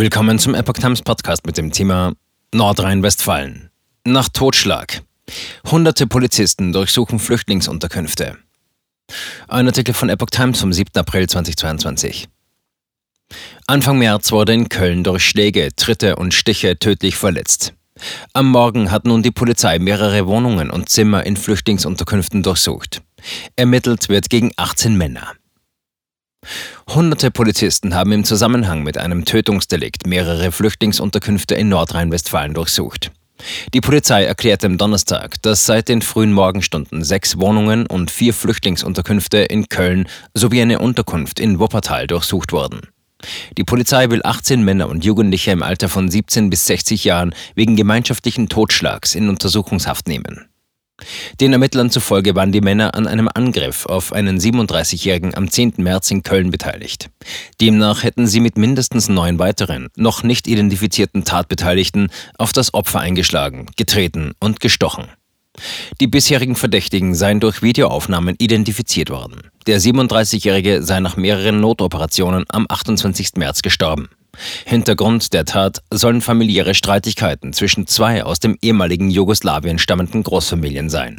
Willkommen zum Epoch Times Podcast mit dem Thema Nordrhein-Westfalen. Nach Totschlag. Hunderte Polizisten durchsuchen Flüchtlingsunterkünfte. Ein Artikel von Epoch Times vom 7. April 2022. Anfang März wurde in Köln durch Schläge, Tritte und Stiche tödlich verletzt. Am Morgen hat nun die Polizei mehrere Wohnungen und Zimmer in Flüchtlingsunterkünften durchsucht. Ermittelt wird gegen 18 Männer. Hunderte Polizisten haben im Zusammenhang mit einem Tötungsdelikt mehrere Flüchtlingsunterkünfte in Nordrhein-Westfalen durchsucht. Die Polizei erklärte am Donnerstag, dass seit den frühen Morgenstunden sechs Wohnungen und vier Flüchtlingsunterkünfte in Köln sowie eine Unterkunft in Wuppertal durchsucht wurden. Die Polizei will 18 Männer und Jugendliche im Alter von 17 bis 60 Jahren wegen gemeinschaftlichen Totschlags in Untersuchungshaft nehmen. Den Ermittlern zufolge waren die Männer an einem Angriff auf einen 37-Jährigen am 10. März in Köln beteiligt. Demnach hätten sie mit mindestens neun weiteren, noch nicht identifizierten Tatbeteiligten auf das Opfer eingeschlagen, getreten und gestochen. Die bisherigen Verdächtigen seien durch Videoaufnahmen identifiziert worden. Der 37-Jährige sei nach mehreren Notoperationen am 28. März gestorben. Hintergrund der Tat sollen familiäre Streitigkeiten zwischen zwei aus dem ehemaligen Jugoslawien stammenden Großfamilien sein